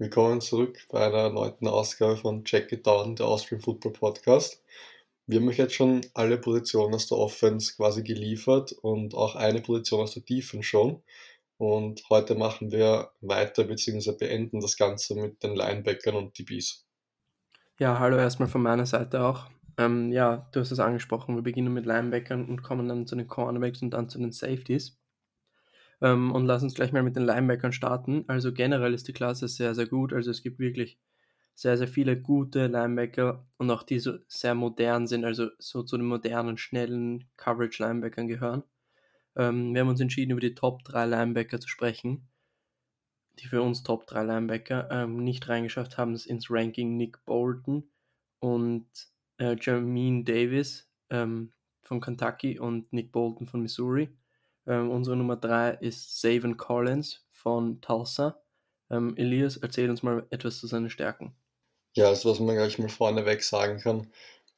Willkommen zurück bei einer erneuten Ausgabe von Check It Down, der Austrian Football Podcast. Wir haben euch jetzt schon alle Positionen aus der Offense quasi geliefert und auch eine Position aus der Defense schon. Und heute machen wir weiter bzw. beenden das Ganze mit den Linebackern und DBs. Ja, hallo erstmal von meiner Seite auch. Ähm, ja, du hast es angesprochen, wir beginnen mit Linebackern und kommen dann zu den Cornerbacks und dann zu den Safeties. Ähm, und lass uns gleich mal mit den Linebackern starten. Also generell ist die Klasse sehr, sehr gut. Also es gibt wirklich sehr, sehr viele gute Linebacker und auch die so sehr modern sind, also so zu den modernen, schnellen Coverage-Linebackern gehören. Ähm, wir haben uns entschieden, über die Top 3 Linebacker zu sprechen. Die für uns Top 3 Linebacker ähm, nicht reingeschafft haben es ins Ranking Nick Bolton und äh, Jermaine Davis ähm, von Kentucky und Nick Bolton von Missouri. Ähm, unsere Nummer 3 ist Savin Collins von Tulsa. Ähm, Elias, erzähl uns mal etwas zu seinen Stärken. Ja, also was man gleich mal vorneweg sagen kann,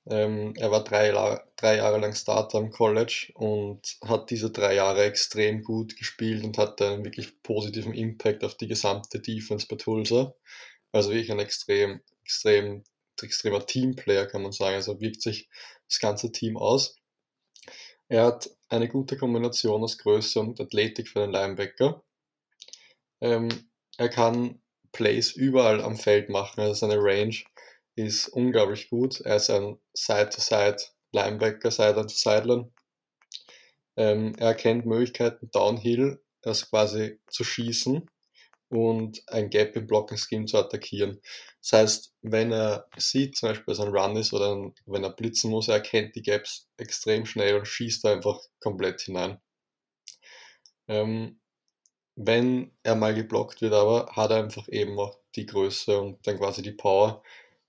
ähm, er war drei, drei Jahre lang Starter am College und hat diese drei Jahre extrem gut gespielt und hatte einen wirklich positiven Impact auf die gesamte Defense bei Tulsa. Also wirklich ein extrem, extrem, extremer Teamplayer, kann man sagen. Also wirkt sich das ganze Team aus. Er hat eine gute Kombination aus Größe und Athletik für den Linebacker. Ähm, er kann Plays überall am Feld machen, also seine Range ist unglaublich gut. Er ist ein Side-to-Side-Linebacker, Sideline-to-Sideline. Ähm, er erkennt Möglichkeiten Downhill, also quasi zu schießen und ein Gap im Blocking Scheme zu attackieren. Das heißt, wenn er sieht, zum Beispiel, dass ein Run ist oder wenn er blitzen muss, er erkennt die Gaps extrem schnell und schießt einfach komplett hinein. Ähm, wenn er mal geblockt wird, aber hat er einfach eben auch die Größe und dann quasi die Power,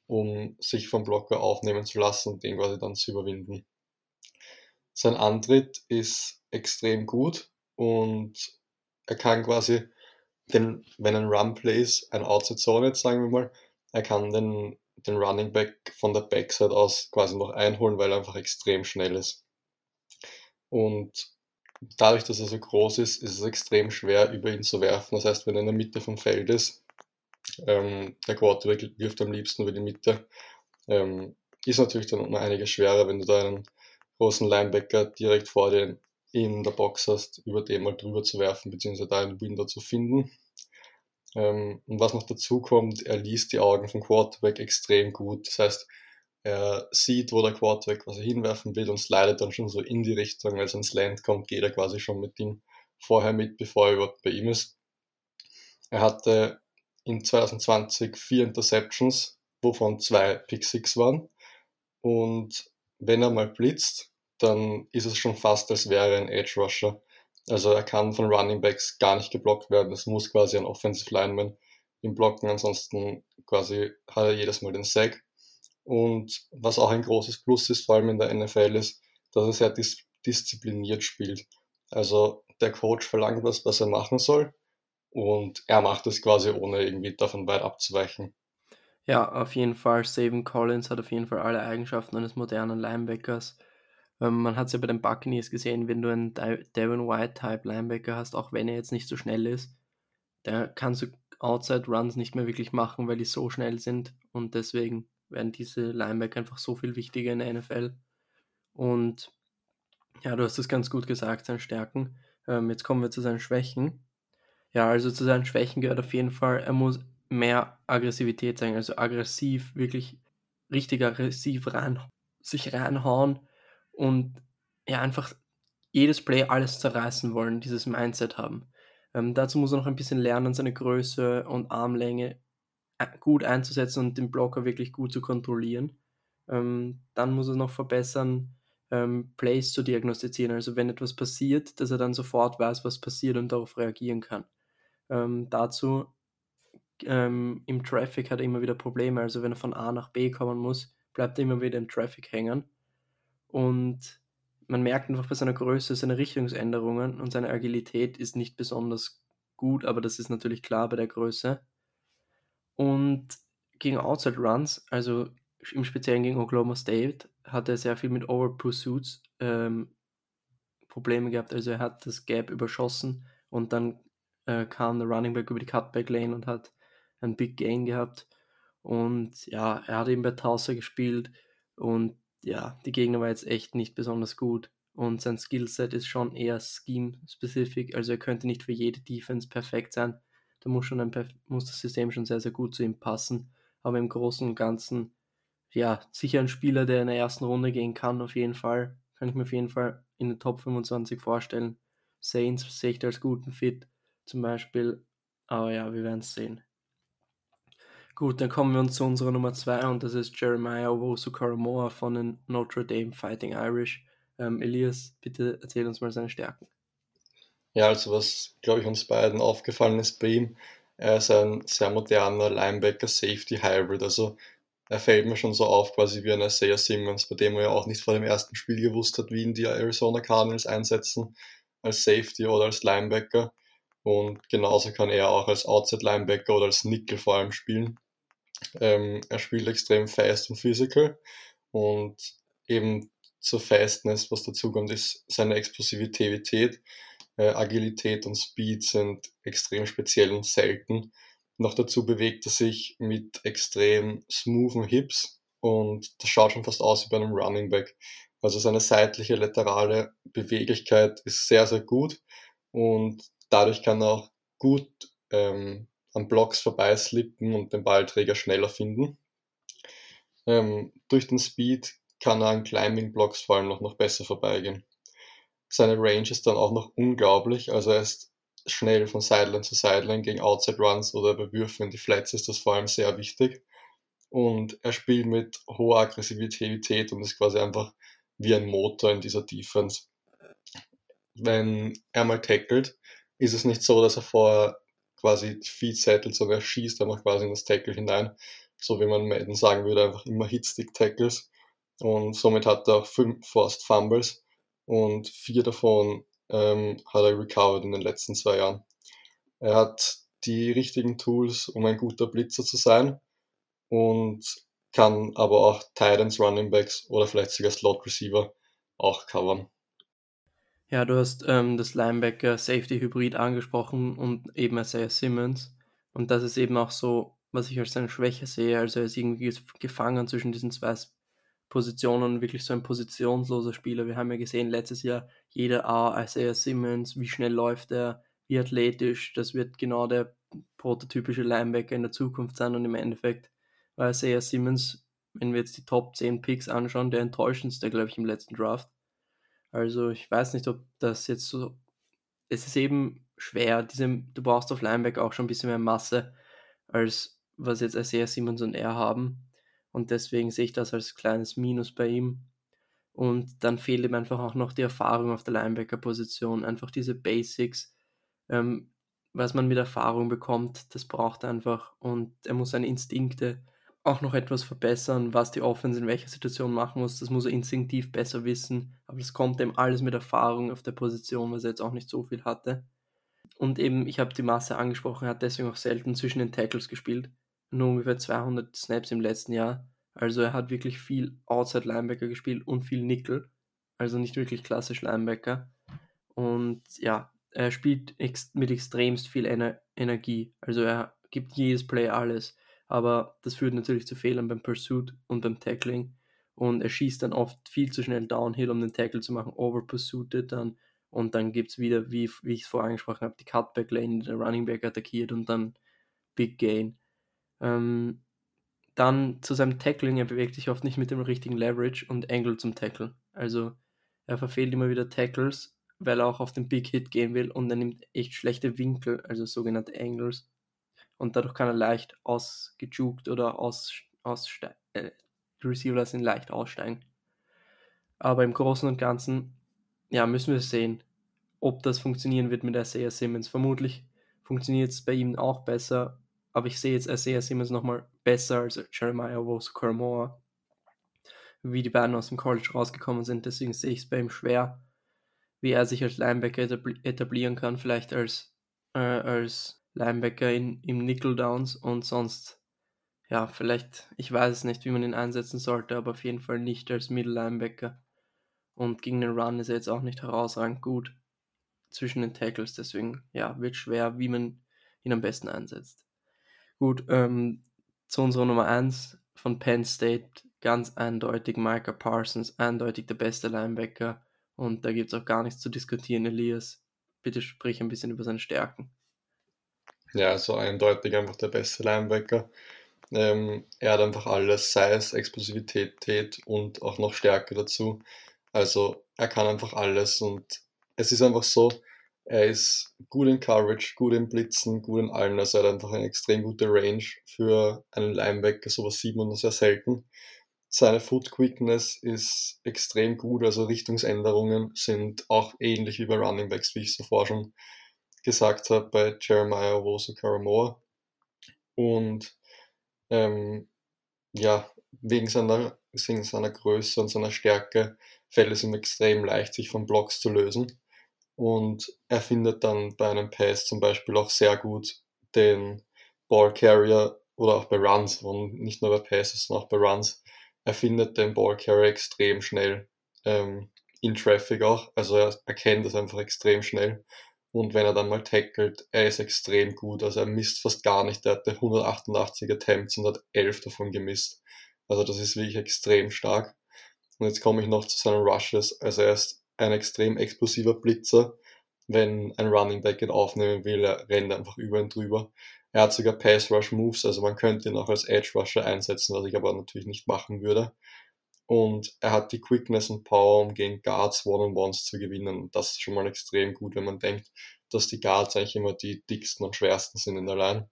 um sich vom Blocker aufnehmen zu lassen und den quasi dann zu überwinden. Sein Antritt ist extrem gut und er kann quasi den, wenn ein Run plays, ein Outside Zone jetzt sagen wir mal, er kann den, den Running Back von der Backside aus quasi noch einholen, weil er einfach extrem schnell ist. Und dadurch, dass er so groß ist, ist es extrem schwer, über ihn zu werfen. Das heißt, wenn er in der Mitte vom Feld ist, ähm, der Quarterback wirft am liebsten über die Mitte, ähm, ist natürlich dann um einiges schwerer, wenn du da einen großen Linebacker direkt vor dir in der Box hast, über den mal drüber zu werfen, beziehungsweise da einen Window zu finden. Ähm, und was noch dazu kommt, er liest die Augen vom Quarterback extrem gut. Das heißt, er sieht, wo der Quarterback quasi hinwerfen will und slidet dann schon so in die Richtung. Wenn es ins Land kommt, geht er quasi schon mit ihm vorher mit, bevor er überhaupt bei ihm ist. Er hatte in 2020 vier Interceptions, wovon zwei Pick Six waren. Und wenn er mal blitzt, dann ist es schon fast, als wäre er ein Edge Rusher. Also er kann von Running Backs gar nicht geblockt werden. Es muss quasi ein Offensive Lineman ihm blocken, ansonsten quasi hat er jedes Mal den Sack. Und was auch ein großes Plus ist, vor allem in der NFL, ist, dass er sehr dis diszipliniert spielt. Also der Coach verlangt was, was er machen soll und er macht es quasi ohne irgendwie davon weit abzuweichen. Ja, auf jeden Fall. Savin Collins hat auf jeden Fall alle Eigenschaften eines modernen Linebackers. Ähm, man hat es ja bei den Buccaneers gesehen, wenn du einen Devin White-Type Linebacker hast, auch wenn er jetzt nicht so schnell ist, der kannst du Outside Runs nicht mehr wirklich machen, weil die so schnell sind und deswegen werden diese Linebacker einfach so viel wichtiger in der NFL. Und ja, du hast das ganz gut gesagt, seine Stärken. Ähm, jetzt kommen wir zu seinen Schwächen. Ja, also zu seinen Schwächen gehört auf jeden Fall, er muss mehr Aggressivität zeigen, also aggressiv, wirklich richtig aggressiv rein, sich reinhauen und ja, einfach jedes Play alles zerreißen wollen, dieses Mindset haben. Ähm, dazu muss er noch ein bisschen lernen, seine Größe und Armlänge äh, gut einzusetzen und den Blocker wirklich gut zu kontrollieren. Ähm, dann muss er noch verbessern, ähm, Plays zu diagnostizieren. Also wenn etwas passiert, dass er dann sofort weiß, was passiert und darauf reagieren kann. Ähm, dazu ähm, im Traffic hat er immer wieder Probleme. Also wenn er von A nach B kommen muss, bleibt er immer wieder im Traffic hängen. Und man merkt einfach bei seiner Größe, seine Richtungsänderungen und seine Agilität ist nicht besonders gut, aber das ist natürlich klar bei der Größe. Und gegen Outside Runs, also im Speziellen gegen Oklahoma State, hat er sehr viel mit Over Pursuits ähm, Probleme gehabt. Also er hat das Gap überschossen und dann äh, kam der Running Back über die Cutback Lane und hat einen Big Gain gehabt. Und ja, er hat eben bei Tauser gespielt und ja, die Gegner war jetzt echt nicht besonders gut. Und sein Skillset ist schon eher scheme-specific, also er könnte nicht für jede Defense perfekt sein. Da muss, schon ein, muss das System schon sehr, sehr gut zu ihm passen. Aber im Großen und Ganzen, ja, sicher ein Spieler, der in der ersten Runde gehen kann, auf jeden Fall. Kann ich mir auf jeden Fall in den Top 25 vorstellen. Saints sehe ich da als guten Fit zum Beispiel. Aber ja, wir werden es sehen. Gut, dann kommen wir uns zu unserer Nummer 2 und das ist Jeremiah Owosu Karamoa von den Notre Dame Fighting Irish. Ähm, Elias, bitte erzähl uns mal seine Stärken. Ja, also was, glaube ich, uns beiden aufgefallen ist bei ihm, er ist ein sehr moderner Linebacker-Safety-Hybrid. Also er fällt mir schon so auf, quasi wie ein Isaiah Simmons, bei dem er ja auch nicht vor dem ersten Spiel gewusst hat, wie ihn die Arizona Cardinals einsetzen, als Safety oder als Linebacker. Und genauso kann er auch als Outside Linebacker oder als Nickel vor allem spielen. Ähm, er spielt extrem fast und physical und eben zur Fastness, was dazu kommt, ist seine Explosivität, äh, Agilität und Speed sind extrem speziell und selten. Noch dazu bewegt er sich mit extrem smoothen Hips und das schaut schon fast aus wie bei einem Running Back. Also seine seitliche laterale Beweglichkeit ist sehr, sehr gut und dadurch kann er auch gut ähm, an Blocks vorbeislippen und den Ballträger schneller finden. Ähm, durch den Speed kann er an Climbing-Blocks vor allem noch, noch besser vorbeigehen. Seine Range ist dann auch noch unglaublich, also er ist schnell von Sideline zu Sideline gegen Outside Runs oder bei Würfen in die Flats ist das vor allem sehr wichtig. Und er spielt mit hoher Aggressivität und ist quasi einfach wie ein Motor in dieser Defense. Wenn er mal tackelt, ist es nicht so, dass er vorher quasi die Feed settelt, sondern er schießt einfach quasi in das Tackle hinein. So wie man Madden sagen würde, einfach immer Hitstick Tackles. Und somit hat er auch fünf Forced Fumbles und vier davon ähm, hat er recovered in den letzten zwei Jahren. Er hat die richtigen Tools, um ein guter Blitzer zu sein und kann aber auch Titans, Running Backs oder vielleicht sogar Slot Receiver auch covern. Ja, du hast ähm, das Linebacker-Safety-Hybrid angesprochen und eben Isaiah Simmons. Und das ist eben auch so, was ich als seine Schwäche sehe. Also er ist irgendwie gefangen zwischen diesen zwei Positionen, wirklich so ein positionsloser Spieler. Wir haben ja gesehen letztes Jahr, jeder A, Isaiah Simmons, wie schnell läuft er, wie athletisch, das wird genau der prototypische Linebacker in der Zukunft sein und im Endeffekt war Isaiah Simmons, wenn wir jetzt die Top 10 Picks anschauen, der enttäuschendste, glaube ich, im letzten Draft. Also ich weiß nicht, ob das jetzt so. Es ist eben schwer. Diese, du brauchst auf Linebacker auch schon ein bisschen mehr Masse, als was jetzt Isaiah Simmons und er haben. Und deswegen sehe ich das als kleines Minus bei ihm. Und dann fehlt ihm einfach auch noch die Erfahrung auf der Linebacker-Position. Einfach diese Basics. Ähm, was man mit Erfahrung bekommt, das braucht er einfach. Und er muss seine Instinkte auch noch etwas verbessern, was die Offense in welcher Situation machen muss. Das muss er instinktiv besser wissen. Aber das kommt ihm alles mit Erfahrung auf der Position, was er jetzt auch nicht so viel hatte. Und eben, ich habe die Masse angesprochen, er hat deswegen auch selten zwischen den Tackles gespielt. Nur ungefähr 200 Snaps im letzten Jahr. Also er hat wirklich viel Outside Linebacker gespielt und viel Nickel. Also nicht wirklich klassisch Linebacker. Und ja, er spielt ex mit extremst viel Ener Energie. Also er gibt jedes Play alles aber das führt natürlich zu Fehlern beim Pursuit und beim Tackling. Und er schießt dann oft viel zu schnell downhill, um den Tackle zu machen, overpursuited dann. Und dann gibt es wieder, wie, wie ich es vorher angesprochen habe, die Cutback Lane, der Running Back attackiert und dann Big Gain. Ähm, dann zu seinem Tackling, er bewegt sich oft nicht mit dem richtigen Leverage und Angle zum Tackle. Also er verfehlt immer wieder Tackles, weil er auch auf den Big Hit gehen will und er nimmt echt schlechte Winkel, also sogenannte Angles und dadurch kann er leicht ausgejuckt oder aus, aussteigen. Äh, die Receiver sind leicht aussteigen. Aber im Großen und Ganzen, ja, müssen wir sehen, ob das funktionieren wird mit Isaiah Simmons. Vermutlich funktioniert es bei ihm auch besser, aber ich sehe jetzt Isaiah Simmons nochmal besser als Jeremiah Rose Karamoa, wie die beiden aus dem College rausgekommen sind. Deswegen sehe ich es bei ihm schwer, wie er sich als Linebacker etablieren kann, vielleicht als, äh, als Linebacker in, im Nickel Downs und sonst, ja, vielleicht, ich weiß es nicht, wie man ihn einsetzen sollte, aber auf jeden Fall nicht als Middle Linebacker. Und gegen den Run ist er jetzt auch nicht herausragend gut zwischen den Tackles, deswegen, ja, wird schwer, wie man ihn am besten einsetzt. Gut, ähm, zu unserer Nummer 1 von Penn State, ganz eindeutig Micah Parsons, eindeutig der beste Linebacker. Und da gibt es auch gar nichts zu diskutieren, Elias. Bitte sprich ein bisschen über seine Stärken. Ja, so eindeutig einfach der beste Linebacker. Ähm, er hat einfach alles, Size, Explosivität und auch noch Stärke dazu. Also er kann einfach alles und es ist einfach so, er ist gut in Coverage, gut in Blitzen, gut in allen. Also er hat einfach eine extrem gute Range für einen Linebacker. Sowas sieht man nur sehr selten. Seine Foot Quickness ist extrem gut, also Richtungsänderungen sind auch ähnlich wie bei Running Backs, wie ich zuvor schon gesagt habe, bei Jeremiah Owusu Karamore. Und ähm, ja, wegen seiner, wegen seiner Größe und seiner Stärke fällt es ihm extrem leicht, sich von Blocks zu lösen. Und er findet dann bei einem Pass zum Beispiel auch sehr gut den Ball Carrier oder auch bei Runs und nicht nur bei Passes, sondern auch bei Runs. Er findet den Ball Carrier extrem schnell ähm, in Traffic auch. Also er erkennt es einfach extrem schnell. Und wenn er dann mal tackelt, er ist extrem gut. Also er misst fast gar nicht. Er hatte 188 Attempts und hat 11 davon gemisst. Also das ist wirklich extrem stark. Und jetzt komme ich noch zu seinen Rushes. Also er ist ein extrem explosiver Blitzer. Wenn ein Running Back ihn aufnehmen will, er rennt einfach über ihn drüber. Er hat sogar Pass Rush Moves, also man könnte ihn auch als Edge Rusher einsetzen, was ich aber natürlich nicht machen würde. Und er hat die Quickness und Power, um gegen Guards One-on-Ones zu gewinnen. Das ist schon mal extrem gut, wenn man denkt, dass die Guards eigentlich immer die dicksten und schwersten sind in der Line.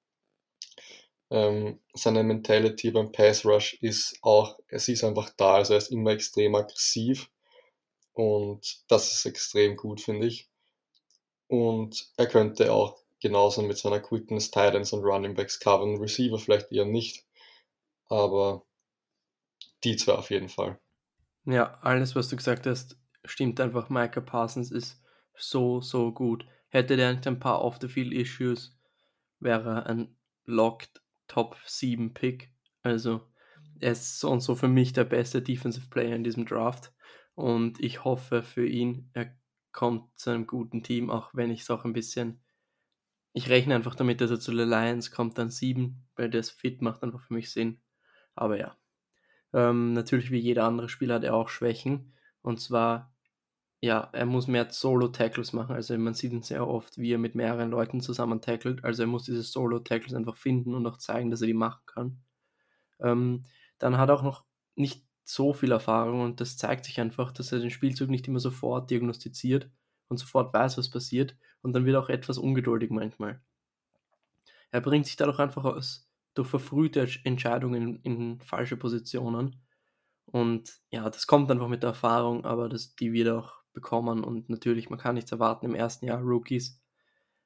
Ähm, seine Mentality beim Pass Rush ist auch, es ist einfach da, also er ist immer extrem aggressiv und das ist extrem gut, finde ich. Und er könnte auch genauso mit seiner Quickness Titans und Running Backs covern. Receiver vielleicht eher nicht, aber die zwei auf jeden Fall. Ja, alles, was du gesagt hast, stimmt einfach. Micah Parsons ist so, so gut. Hätte der nicht ein paar Off-the-Field-Issues, wäre ein locked Top 7 Pick. Also, er ist so und so für mich der beste Defensive Player in diesem Draft. Und ich hoffe für ihn, er kommt zu einem guten Team, auch wenn ich es auch ein bisschen. Ich rechne einfach damit, dass er zu den Lions kommt, dann 7, weil das Fit macht einfach für mich Sinn. Aber ja. Ähm, natürlich wie jeder andere Spieler hat er auch Schwächen. Und zwar, ja, er muss mehr Solo-Tackles machen. Also man sieht ihn sehr oft, wie er mit mehreren Leuten zusammen tackelt. Also er muss diese Solo-Tackles einfach finden und auch zeigen, dass er die machen kann. Ähm, dann hat er auch noch nicht so viel Erfahrung und das zeigt sich einfach, dass er den Spielzug nicht immer sofort diagnostiziert und sofort weiß, was passiert und dann wird er auch etwas ungeduldig manchmal. Er bringt sich dadurch einfach aus durch verfrühte Entscheidungen in, falsche Positionen und ja, das kommt einfach mit der Erfahrung, aber das, die wird auch bekommen und natürlich, man kann nichts erwarten im ersten Jahr. Rookies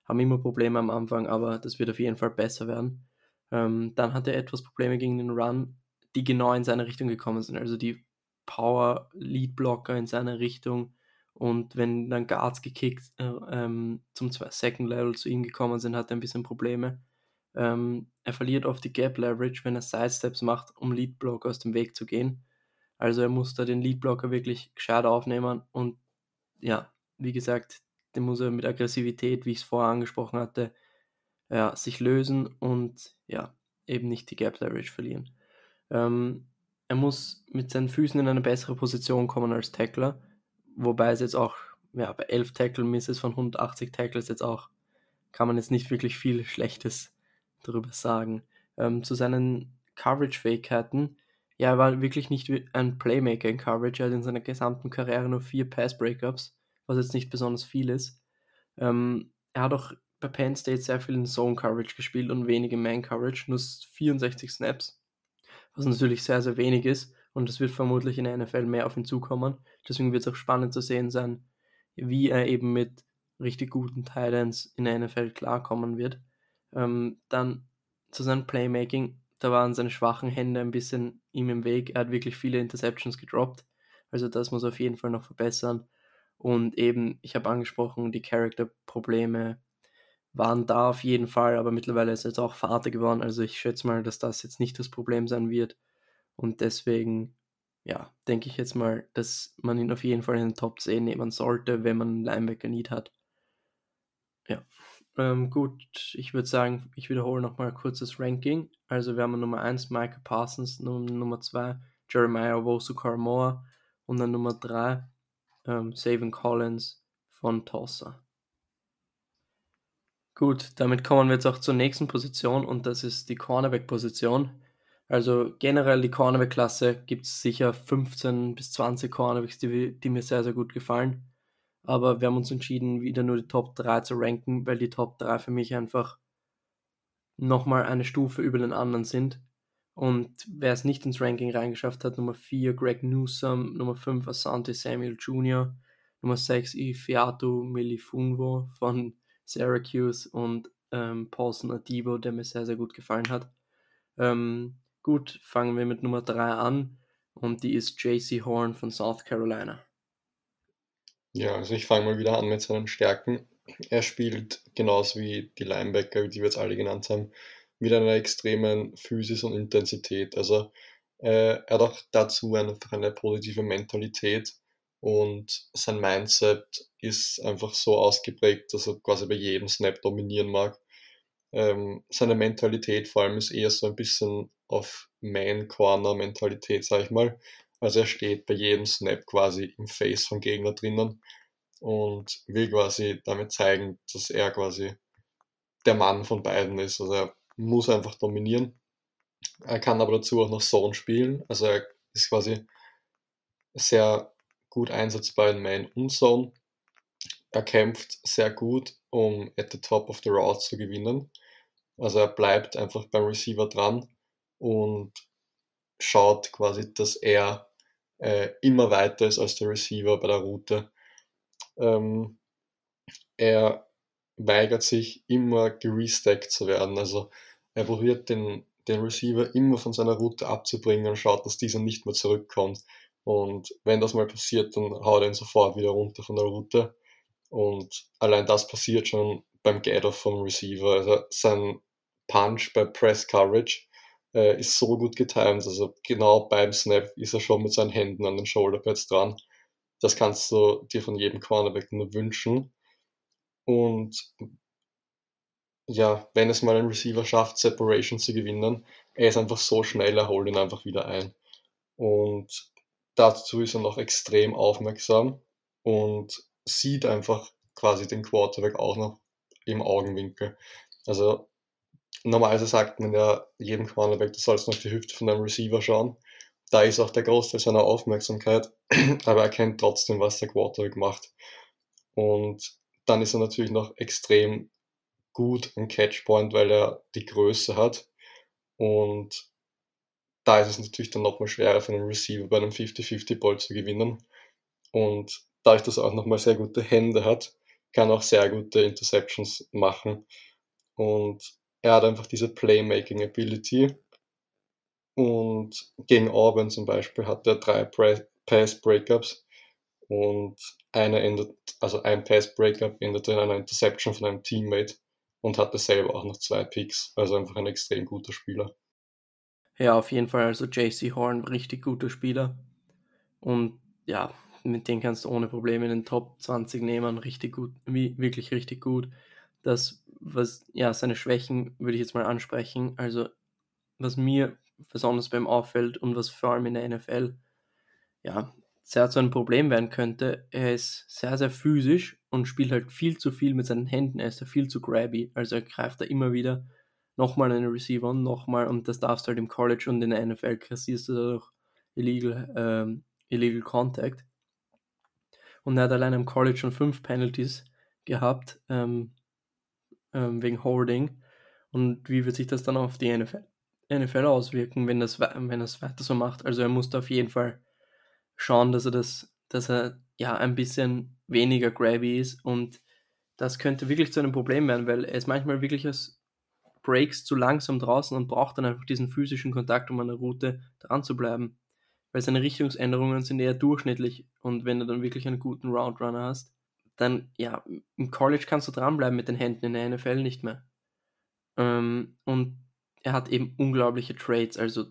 haben immer Probleme am Anfang, aber das wird auf jeden Fall besser werden. Ähm, dann hat er etwas Probleme gegen den Run, die genau in seine Richtung gekommen sind. Also die Power Lead Blocker in seine Richtung. Und wenn dann Guards gekickt äh, ähm, zum Second Level zu ihm gekommen sind, hat er ein bisschen Probleme. Ähm, er verliert oft die Gap Leverage, wenn er Sidesteps macht, um Lead Blocker aus dem Weg zu gehen. Also er muss da den Lead Blocker wirklich gescheit aufnehmen und ja, wie gesagt, den muss er mit Aggressivität, wie ich es vorher angesprochen hatte, ja, sich lösen und ja, eben nicht die Gap Leverage verlieren. Ähm, er muss mit seinen Füßen in eine bessere Position kommen als Tackler, wobei es jetzt auch ja, bei 11 Tackle-Misses von 180 Tackles jetzt auch, kann man jetzt nicht wirklich viel Schlechtes darüber sagen. Ähm, zu seinen Coverage-Fähigkeiten, ja, er war wirklich nicht ein Playmaker in Coverage, er hat in seiner gesamten Karriere nur vier Pass-Breakups, was jetzt nicht besonders viel ist. Ähm, er hat auch bei Penn State sehr viel in Zone Coverage gespielt und wenige Man Coverage, nur 64 Snaps was natürlich sehr, sehr wenig ist. Und es wird vermutlich in der NFL mehr auf ihn zukommen. Deswegen wird es auch spannend zu sehen sein, wie er eben mit richtig guten Titans in der NFL klarkommen wird. Ähm, dann zu seinem Playmaking, da waren seine schwachen Hände ein bisschen ihm im Weg. Er hat wirklich viele Interceptions gedroppt. Also das muss er auf jeden Fall noch verbessern. Und eben, ich habe angesprochen, die Charakterprobleme waren da auf jeden Fall, aber mittlerweile ist er jetzt auch Vater geworden. Also ich schätze mal, dass das jetzt nicht das Problem sein wird. Und deswegen, ja, denke ich jetzt mal, dass man ihn auf jeden Fall in den Top 10 nehmen sollte, wenn man einen Linebacker Need hat. Ja. Ähm, gut, ich würde sagen, ich wiederhole nochmal kurz das Ranking. Also wir haben Nummer 1 Michael Parsons, Nummer 2 Jeremiah Wosu Karamoa und dann Nummer 3 ähm, Savin Collins von Tulsa. Gut, damit kommen wir jetzt auch zur nächsten Position und das ist die Cornerback-Position. Also generell die Cornerback-Klasse gibt es sicher 15 bis 20 Cornerbacks, die, die mir sehr, sehr gut gefallen. Aber wir haben uns entschieden, wieder nur die Top 3 zu ranken, weil die Top 3 für mich einfach nochmal eine Stufe über den anderen sind. Und wer es nicht ins Ranking reingeschafft hat, Nummer 4 Greg Newsom, Nummer 5 Asante Samuel Jr., Nummer 6 Ifiatu Milifungo von Syracuse und ähm, Paulson Adibo, der mir sehr, sehr gut gefallen hat. Ähm, gut, fangen wir mit Nummer 3 an und die ist JC Horn von South Carolina. Ja, also ich fange mal wieder an mit seinen Stärken. Er spielt genauso wie die Linebacker, die wir jetzt alle genannt haben, mit einer extremen Physis und Intensität. Also äh, er hat auch dazu einfach eine positive Mentalität und sein Mindset ist einfach so ausgeprägt, dass er quasi bei jedem Snap dominieren mag. Ähm, seine Mentalität vor allem ist eher so ein bisschen auf Man-Corner-Mentalität, sag ich mal. Also er steht bei jedem Snap quasi im Face vom Gegner drinnen und will quasi damit zeigen, dass er quasi der Mann von beiden ist. Also er muss einfach dominieren. Er kann aber dazu auch noch Zone spielen. Also er ist quasi sehr gut einsetzbar in Man und Zone. Er kämpft sehr gut, um at the top of the route zu gewinnen. Also er bleibt einfach beim Receiver dran und schaut quasi, dass er äh, immer weiter ist als der Receiver bei der Route. Ähm, er weigert sich immer gerestackt zu werden. Also er probiert den, den Receiver immer von seiner Route abzubringen und schaut, dass dieser nicht mehr zurückkommt. Und wenn das mal passiert, dann haut er ihn sofort wieder runter von der Route. Und allein das passiert schon beim Get-Off vom Receiver. Also sein Punch bei Press Coverage äh, ist so gut getimed. Also genau beim Snap ist er schon mit seinen Händen an den Shoulderpads dran. Das kannst du dir von jedem Cornerback nur wünschen. Und ja, wenn es mal ein Receiver schafft, Separation zu gewinnen, er ist einfach so schnell, er holt ihn einfach wieder ein. Und dazu ist er noch extrem aufmerksam und sieht einfach quasi den Quarterback auch noch im Augenwinkel. Also normalerweise sagt man ja jedem Quarterback, du sollst noch die Hüfte von deinem Receiver schauen. Da ist auch der Großteil seiner Aufmerksamkeit, aber er kennt trotzdem, was der Quarterback macht. Und dann ist er natürlich noch extrem gut am Catchpoint, weil er die Größe hat. Und da ist es natürlich dann nochmal schwerer für einen Receiver bei einem 50-50-Ball zu gewinnen. Und dadurch, dass er auch nochmal sehr gute Hände hat, kann er auch sehr gute Interceptions machen. Und er hat einfach diese Playmaking Ability. Und gegen Auburn zum Beispiel hat er drei Pass Breakups und einer endet, also ein Pass Breakup endete in einer Interception von einem Teammate und hatte selber auch noch zwei Picks. Also einfach ein extrem guter Spieler. Ja, auf jeden Fall. Also JC Horn, richtig guter Spieler. Und ja, mit dem kannst du ohne Probleme in den Top 20 nehmen. Richtig gut, wirklich richtig gut. Das, was, ja, seine Schwächen würde ich jetzt mal ansprechen. Also, was mir besonders beim auffällt und was vor allem in der NFL, ja, sehr zu einem Problem werden könnte, er ist sehr, sehr physisch und spielt halt viel zu viel mit seinen Händen. Er ist da viel zu grabby. Also er greift da immer wieder nochmal einen Receiver und nochmal und das darfst du halt im College und in der NFL kassierst du dadurch illegal, ähm, illegal Contact. Und er hat allein im College schon fünf Penalties gehabt ähm, ähm, wegen Holding. Und wie wird sich das dann auf die NFL, NFL auswirken, wenn das, wenn das weiter so macht? Also er muss da auf jeden Fall schauen, dass er das, dass er ja ein bisschen weniger grabby ist und das könnte wirklich zu einem Problem werden, weil er ist manchmal wirklich als Breaks zu langsam draußen und braucht dann einfach diesen physischen Kontakt, um an der Route dran zu bleiben. Weil seine Richtungsänderungen sind eher durchschnittlich und wenn du dann wirklich einen guten Roundrunner hast, dann ja, im College kannst du dranbleiben mit den Händen, in der NFL nicht mehr. Ähm, und er hat eben unglaubliche Traits, also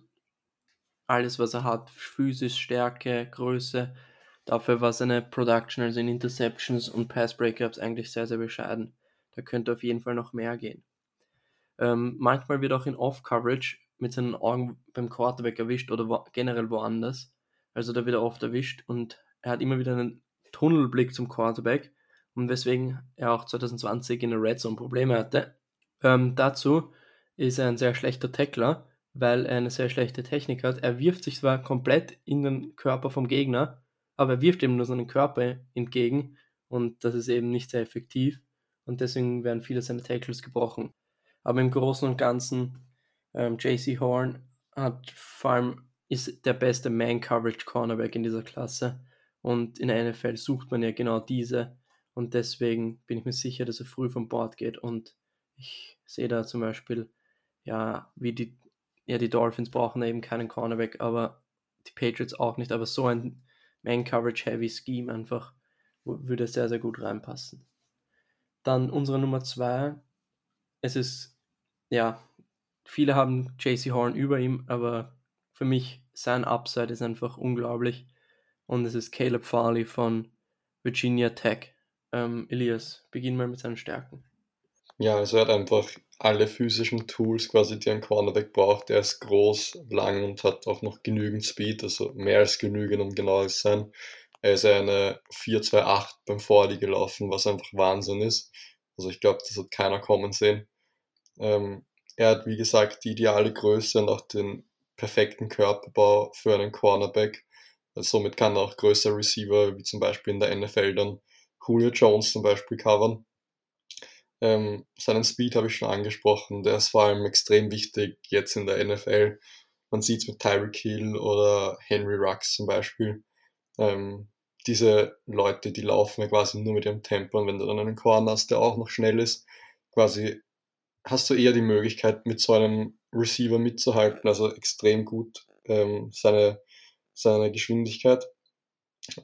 alles, was er hat, physisch, Stärke, Größe. Dafür war seine Production, also in Interceptions und Pass Breakups, eigentlich sehr, sehr bescheiden. da könnte auf jeden Fall noch mehr gehen. Ähm, manchmal wird auch in Off-Coverage mit seinen Augen beim Quarterback erwischt oder wo, generell woanders. Also da wird er oft erwischt und er hat immer wieder einen Tunnelblick zum Quarterback und weswegen er auch 2020 in der Red Zone Probleme hatte. Ähm, dazu ist er ein sehr schlechter Tackler, weil er eine sehr schlechte Technik hat. Er wirft sich zwar komplett in den Körper vom Gegner, aber er wirft eben nur seinen Körper entgegen und das ist eben nicht sehr effektiv und deswegen werden viele seiner Tackles gebrochen. Aber im Großen und Ganzen, ähm, JC Horn hat vor allem ist der beste Man-Coverage-Cornerback in dieser Klasse und in der NFL sucht man ja genau diese und deswegen bin ich mir sicher, dass er früh vom Board geht und ich sehe da zum Beispiel, ja, wie die, ja, die Dolphins brauchen eben keinen Cornerback, aber die Patriots auch nicht, aber so ein Man-Coverage-Heavy-Scheme einfach würde sehr, sehr gut reinpassen. Dann unsere Nummer zwei. Es ist, ja, viele haben JC Horn über ihm, aber für mich sein Upside ist einfach unglaublich. Und es ist Caleb Farley von Virginia Tech. Ähm, Elias, beginn mal mit seinen Stärken. Ja, also er hat einfach alle physischen Tools quasi, die ein Cornerback braucht. Er ist groß, lang und hat auch noch genügend Speed, also mehr als genügend, um genau zu sein. Er ist eine 4-2-8 beim Fordi gelaufen, was einfach Wahnsinn ist. Also ich glaube, das hat keiner kommen sehen. Ähm, er hat, wie gesagt, die ideale Größe und auch den perfekten Körperbau für einen Cornerback. Also somit kann er auch größere Receiver, wie zum Beispiel in der NFL dann Julio Jones zum Beispiel covern. Ähm, seinen Speed habe ich schon angesprochen, der ist vor allem extrem wichtig jetzt in der NFL. Man sieht es mit Tyreek Hill oder Henry Rux zum Beispiel. Ähm, diese Leute, die laufen ja quasi nur mit ihrem Tempo und wenn du dann einen Corner hast, der auch noch schnell ist, quasi hast du eher die Möglichkeit, mit so einem Receiver mitzuhalten, also extrem gut ähm, seine, seine Geschwindigkeit.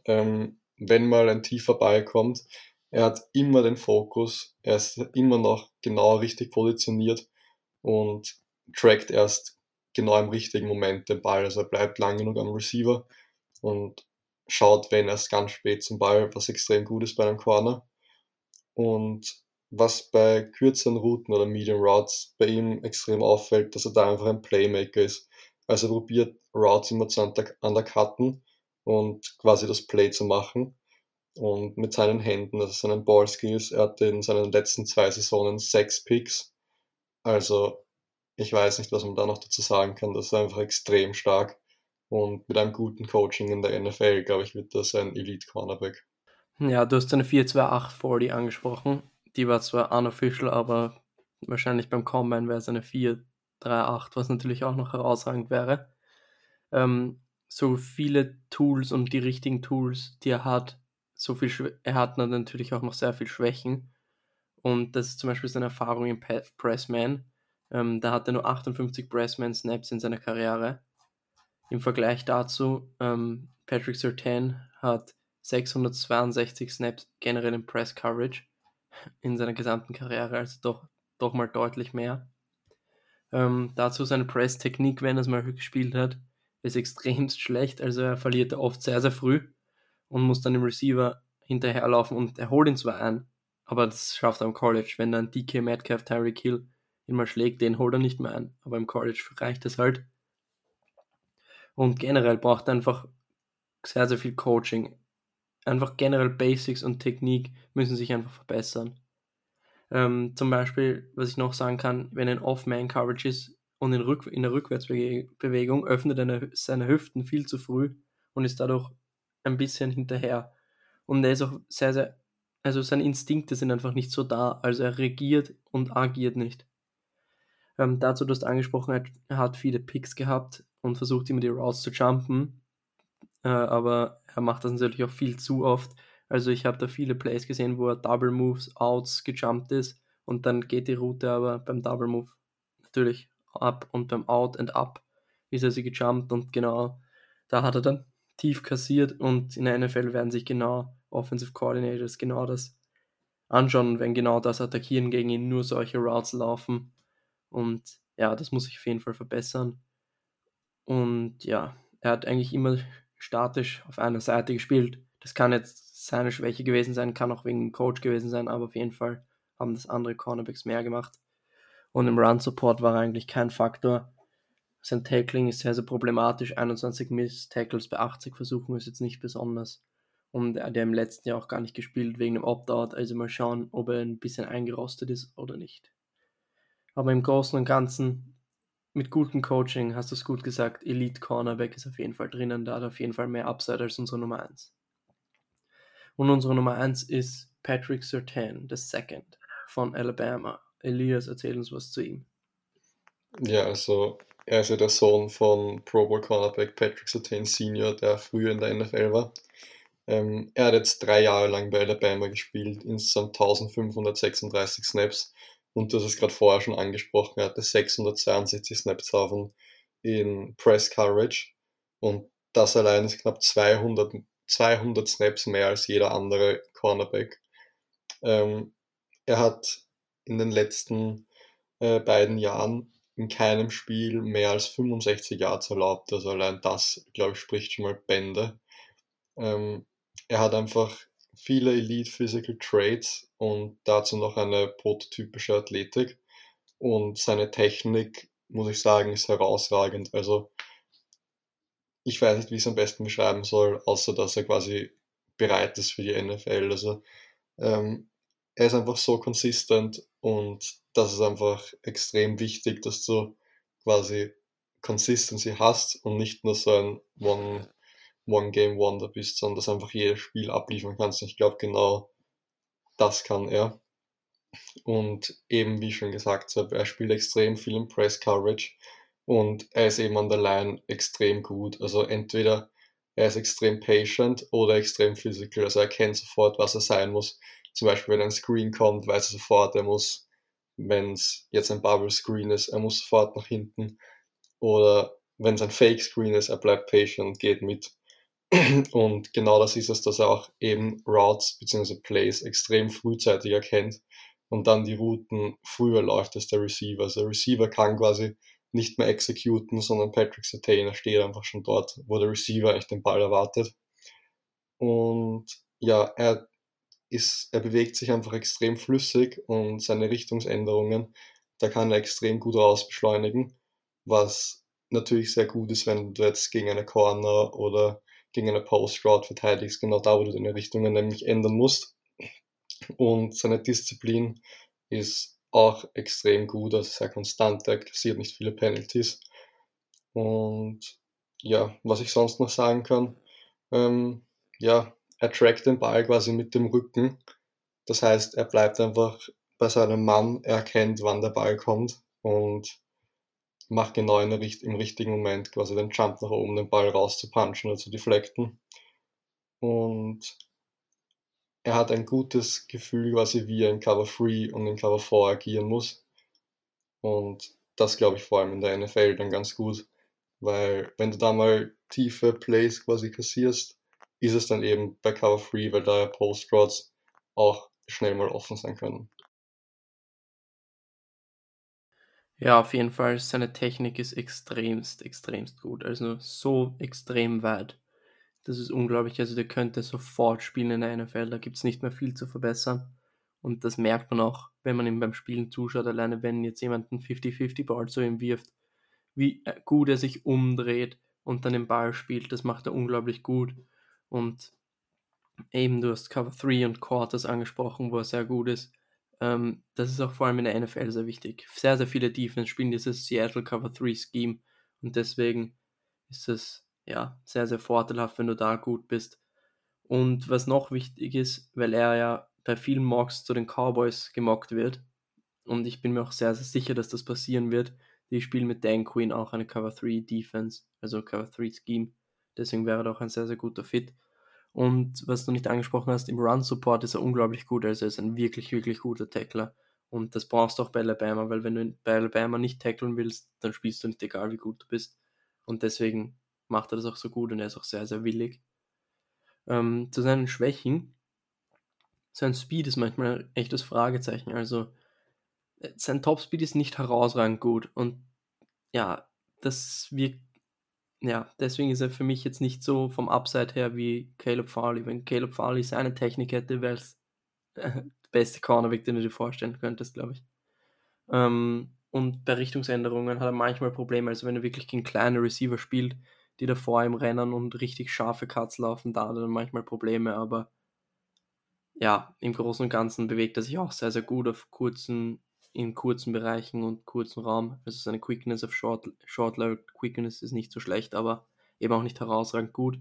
Ähm, wenn mal ein tiefer Ball kommt, er hat immer den Fokus, er ist immer noch genau richtig positioniert und trackt erst genau im richtigen Moment den Ball. Also er bleibt lang genug am Receiver und schaut, wenn erst ganz spät zum Ball, was extrem gut ist bei einem Corner. Und was bei kürzeren Routen oder Medium Routes bei ihm extrem auffällt, dass er da einfach ein Playmaker ist. Also er probiert Routes immer zu undercutten und quasi das Play zu machen. Und mit seinen Händen, also seinen Ballskills, er hatte in seinen letzten zwei Saisonen sechs Picks. Also ich weiß nicht, was man da noch dazu sagen kann. Das ist einfach extrem stark. Und mit einem guten Coaching in der NFL, glaube ich, wird das ein Elite-Cornerback. Ja, du hast eine 4-2-8-40 angesprochen. Die war zwar unofficial, aber wahrscheinlich beim Combine wäre es eine 4-3-8, was natürlich auch noch herausragend wäre. Ähm, so viele Tools und die richtigen Tools, die er hat, so viel er hat natürlich auch noch sehr viel Schwächen. Und das ist zum Beispiel seine Erfahrung im Pressman. Ähm, da hat er nur 58 Pressman-Snaps in seiner Karriere. Im Vergleich dazu, ähm, Patrick Sertan hat 662 Snaps generell im Press Coverage in seiner gesamten Karriere, also doch, doch mal deutlich mehr. Ähm, dazu seine Press-Technik, wenn er es mal gespielt hat, ist extremst schlecht, also er verliert oft sehr, sehr früh und muss dann dem Receiver hinterherlaufen und er holt ihn zwar ein, aber das schafft er im College. Wenn dann DK Metcalf, Tyreek Hill ihn mal schlägt, den holt er nicht mehr ein, aber im College reicht es halt. Und generell braucht er einfach sehr, sehr viel Coaching. Einfach generell Basics und Technik müssen sich einfach verbessern. Ähm, zum Beispiel, was ich noch sagen kann, wenn ein Off-Man-Coverage ist und in, Rück in der Rückwärtsbewegung öffnet er seine Hüften viel zu früh und ist dadurch ein bisschen hinterher. Und er ist auch sehr, sehr, also seine Instinkte sind einfach nicht so da. Also er regiert und agiert nicht. Ähm, dazu, du hast angesprochen, er hat viele Picks gehabt und versucht immer die Routes zu jumpen. Äh, aber er macht das natürlich auch viel zu oft. Also ich habe da viele Plays gesehen, wo er Double Moves, Outs gejumpt ist und dann geht die Route aber beim Double Move natürlich ab und beim Out and Up ist er sie gejumpt und genau da hat er dann tief kassiert und in der NFL werden sich genau Offensive Coordinators genau das anschauen, wenn genau das attackieren gegen ihn nur solche Routes laufen und ja, das muss sich auf jeden Fall verbessern. Und ja, er hat eigentlich immer statisch auf einer Seite gespielt. Das kann jetzt seine Schwäche gewesen sein, kann auch wegen dem Coach gewesen sein, aber auf jeden Fall haben das andere Cornerbacks mehr gemacht. Und im Run-Support war eigentlich kein Faktor. Sein Tackling ist sehr, sehr problematisch. 21 Miss-Tackles bei 80 Versuchen ist jetzt nicht besonders. Und er hat im letzten Jahr auch gar nicht gespielt wegen dem Opt-out. Also mal schauen, ob er ein bisschen eingerostet ist oder nicht. Aber im Großen und Ganzen, mit gutem Coaching, hast du es gut gesagt, Elite Cornerback ist auf jeden Fall drinnen. Da hat auf jeden Fall mehr Upside als unsere Nummer 1. Und unsere Nummer 1 ist Patrick the second von Alabama. Elias, erzähl uns was zu ihm. Ja, also er ist ja der Sohn von Pro Bowl Cornerback Patrick Surtain Senior, der früher in der NFL war. Ähm, er hat jetzt drei Jahre lang bei Alabama gespielt, insgesamt 1536 Snaps. Und hast es gerade vorher schon angesprochen, er hatte 662 Snaps haben in Press Coverage. Und das allein ist knapp 200, 200 Snaps mehr als jeder andere Cornerback. Ähm, er hat in den letzten äh, beiden Jahren in keinem Spiel mehr als 65 Yards erlaubt. Also allein das, glaube ich, spricht schon mal Bände. Ähm, er hat einfach viele Elite Physical Traits und dazu noch eine prototypische Athletik. Und seine Technik, muss ich sagen, ist herausragend. Also ich weiß nicht, wie ich es am besten beschreiben soll, außer dass er quasi bereit ist für die NFL. Also ähm, er ist einfach so konsistent und das ist einfach extrem wichtig, dass du quasi Consistency hast und nicht nur so ein One One-Game-Wonder bist, sondern dass einfach jedes Spiel abliefern kannst. Und ich glaube, genau das kann er. Und eben, wie schon gesagt habe, er spielt extrem viel im Press-Coverage und er ist eben an der Line extrem gut. Also entweder er ist extrem patient oder extrem physical. Also er kennt sofort, was er sein muss. Zum Beispiel, wenn ein Screen kommt, weiß er sofort, er muss, wenn es jetzt ein Bubble Screen ist, er muss sofort nach hinten. Oder wenn es ein Fake Screen ist, er bleibt patient geht mit. Und genau das ist es, dass er auch eben Routes bzw. Plays extrem frühzeitig erkennt und dann die Routen früher läuft als der Receiver. Also der Receiver kann quasi nicht mehr exekuten, sondern Patrick Sertain steht einfach schon dort, wo der Receiver echt den Ball erwartet. Und ja, er ist, er bewegt sich einfach extrem flüssig und seine Richtungsänderungen, da kann er extrem gut rausbeschleunigen, was natürlich sehr gut ist, wenn du jetzt gegen eine Corner oder gegen eine Post-Route verteidigst, genau da, wo du deine Richtungen nämlich ändern musst. Und seine Disziplin ist auch extrem gut, also sehr konstant, er kassiert nicht viele Penalties. Und ja, was ich sonst noch sagen kann, ähm, ja, er trackt den Ball quasi mit dem Rücken. Das heißt, er bleibt einfach bei seinem Mann, er erkennt, wann der Ball kommt und macht genau in der, im richtigen Moment quasi den Jump nach oben, den Ball rauszupunchen oder zu deflecten. Und er hat ein gutes Gefühl, quasi wie er in Cover 3 und in Cover 4 agieren muss. Und das glaube ich vor allem in der NFL dann ganz gut, weil wenn du da mal tiefe Plays quasi kassierst, ist es dann eben bei Cover 3, weil da ja Post-Rods auch schnell mal offen sein können. Ja, auf jeden Fall. Seine Technik ist extremst, extremst gut. Also so extrem weit. Das ist unglaublich. Also der könnte sofort spielen in der NFL. Da gibt es nicht mehr viel zu verbessern. Und das merkt man auch, wenn man ihm beim Spielen zuschaut. Alleine wenn jetzt jemand einen 50-50-Ball zu ihm wirft, wie äh, gut er sich umdreht und dann den Ball spielt. Das macht er unglaublich gut. Und eben, du hast Cover 3 und Quarters angesprochen, wo er sehr gut ist. Ähm, das ist auch vor allem in der NFL sehr wichtig. Sehr, sehr viele Defense spielen dieses Seattle Cover 3 Scheme und deswegen ist es ja sehr, sehr vorteilhaft, wenn du da gut bist. Und was noch wichtig ist, weil er ja bei vielen Mocks zu den Cowboys gemockt wird und ich bin mir auch sehr, sehr sicher, dass das passieren wird. Die spielen mit Dan Quinn auch eine Cover 3 Defense, also Cover 3 Scheme. Deswegen wäre er auch ein sehr, sehr guter Fit. Und was du nicht angesprochen hast, im Run-Support ist er unglaublich gut. Also er ist ein wirklich, wirklich guter Tackler. Und das brauchst du auch bei Alabama, weil wenn du bei Alabama nicht tackeln willst, dann spielst du nicht egal, wie gut du bist. Und deswegen macht er das auch so gut und er ist auch sehr, sehr willig. Ähm, zu seinen Schwächen, sein Speed ist manchmal ein echtes Fragezeichen. Also äh, sein Topspeed ist nicht herausragend gut und ja, das wirkt ja, deswegen ist er für mich jetzt nicht so vom Upside her wie Caleb Farley. Wenn Caleb Farley seine Technik hätte, wäre es äh, beste Cornerback, den du dir vorstellen könntest, glaube ich. Ähm, und bei Richtungsänderungen hat er manchmal Probleme. Also wenn er wirklich gegen kleine Receiver spielt, die da vor ihm rennen und richtig scharfe Cuts laufen, da hat er dann manchmal Probleme. Aber ja, im Großen und Ganzen bewegt er sich auch sehr, sehr gut auf kurzen, in kurzen Bereichen und kurzen Raum. Also seine Quickness auf Short, Short Quickness ist nicht so schlecht, aber eben auch nicht herausragend gut.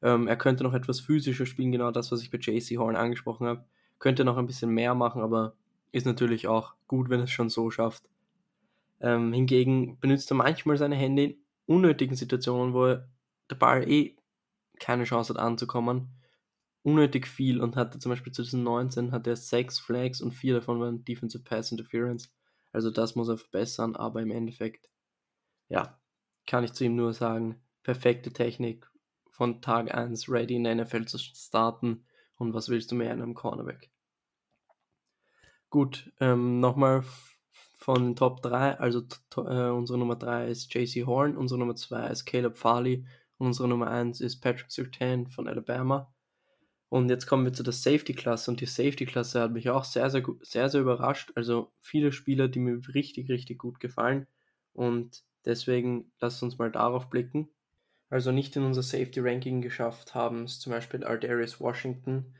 Ähm, er könnte noch etwas physischer spielen, genau das, was ich bei JC Horn angesprochen habe. Könnte noch ein bisschen mehr machen, aber ist natürlich auch gut, wenn es schon so schafft. Ähm, hingegen benutzt er manchmal seine Hände in unnötigen Situationen, wo er der Ball eh keine Chance hat anzukommen. Unnötig viel und hatte zum Beispiel 2019 hat er sechs Flags und vier davon waren Defensive Pass Interference. Also das muss er verbessern, aber im Endeffekt, ja, kann ich zu ihm nur sagen, perfekte Technik, von Tag 1 ready in der NFL zu starten und was willst du mehr in einem Cornerback? Gut, ähm, nochmal von den Top 3, also äh, unsere Nummer 3 ist JC Horn, unsere Nummer 2 ist Caleb Farley und unsere Nummer 1 ist Patrick Surtain von Alabama. Und jetzt kommen wir zu der Safety-Klasse und die Safety-Klasse hat mich auch sehr, sehr, sehr, sehr überrascht. Also viele Spieler, die mir richtig, richtig gut gefallen und deswegen lasst uns mal darauf blicken. Also nicht in unser Safety-Ranking geschafft haben es zum Beispiel Ardarius Washington,